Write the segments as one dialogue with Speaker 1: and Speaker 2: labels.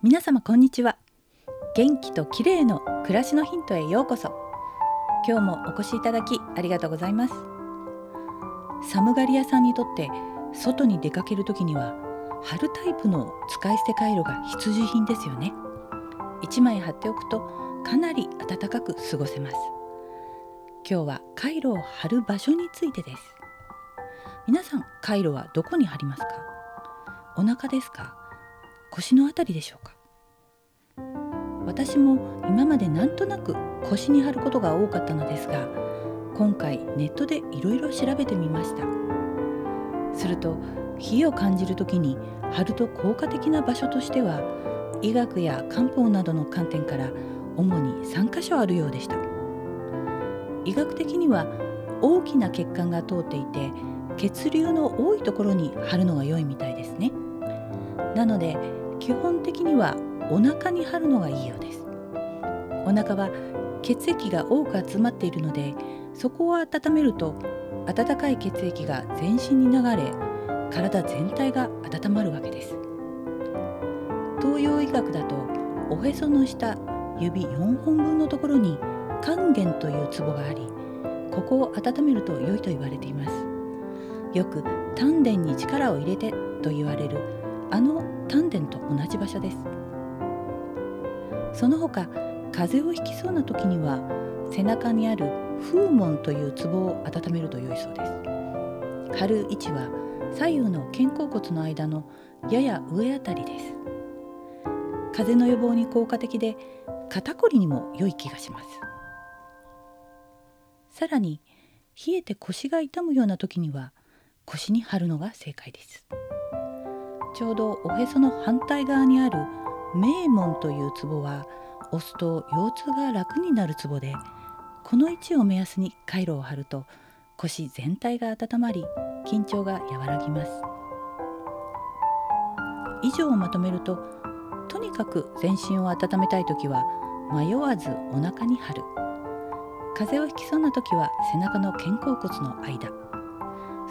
Speaker 1: 皆様こんにちは。元気と綺麗の暮らしのヒントへようこそ。今日もお越しいただきありがとうございます。寒がり屋さんにとって外に出かける時には貼るタイプの使い捨てカイロが必需品ですよね。1枚貼っておくとかなり暖かく過ごせます。今日はカイロを貼る場所についてです。皆さんカイロはどこに貼りますか？お腹ですか？腰のあたりでしょうか？私も今までなんとなく腰に貼ることが多かったのですが今回ネットでいろいろ調べてみました。すると冷えを感じる時に貼ると効果的な場所としては医学や漢方などの観点から主に3箇所あるようでした。医学的には大きな血管が通っていて血流の多いところに貼るのが良いみたいですね。なので基本的にはお腹に貼るのがいいようです。お腹は血液が多く集まっているのでそこを温めると温かい血液が全身に流れ体全体が温まるわけです。東洋医学だとおへその下指4本分のところに還元というツボがありここを温めると良いと言われています。よく丹田に力を入れてと言われるあの丹田と同じ場所です。その他風邪をひきそうな時には背中にある風門というツボを温めると良いそうです。貼る位置は左右の肩甲骨の間のやや上あたりです。風邪の予防に効果的で肩こりにも良い気がします。さらに冷えて腰が痛むような時には腰に貼るのが正解です。ちょうどおへその反対側にある名門というツボは押すと腰痛が楽になるツボでこの位置を目安に回路を貼ると腰全体が温まり緊張が和らぎます。以上をまとめるととにかく全身を温めたい時は迷わずお腹に貼る。風邪をひきそうな時は背中の肩甲骨の間。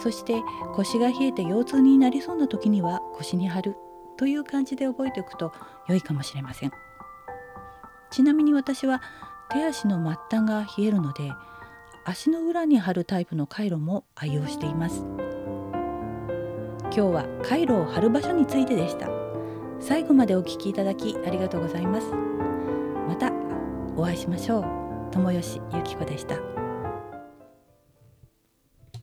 Speaker 1: そして腰が冷えて腰痛になりそうな時には腰に貼るという感じで覚えておくと良いかもしれません。ちなみに私は手足の末端が冷えるので足の裏に貼るタイプのカイロも愛用しています。今日はカイロを貼る場所についてでした。最後までお聞きいただきありがとうございます。またお会いしましょう。友吉ゆき子でした。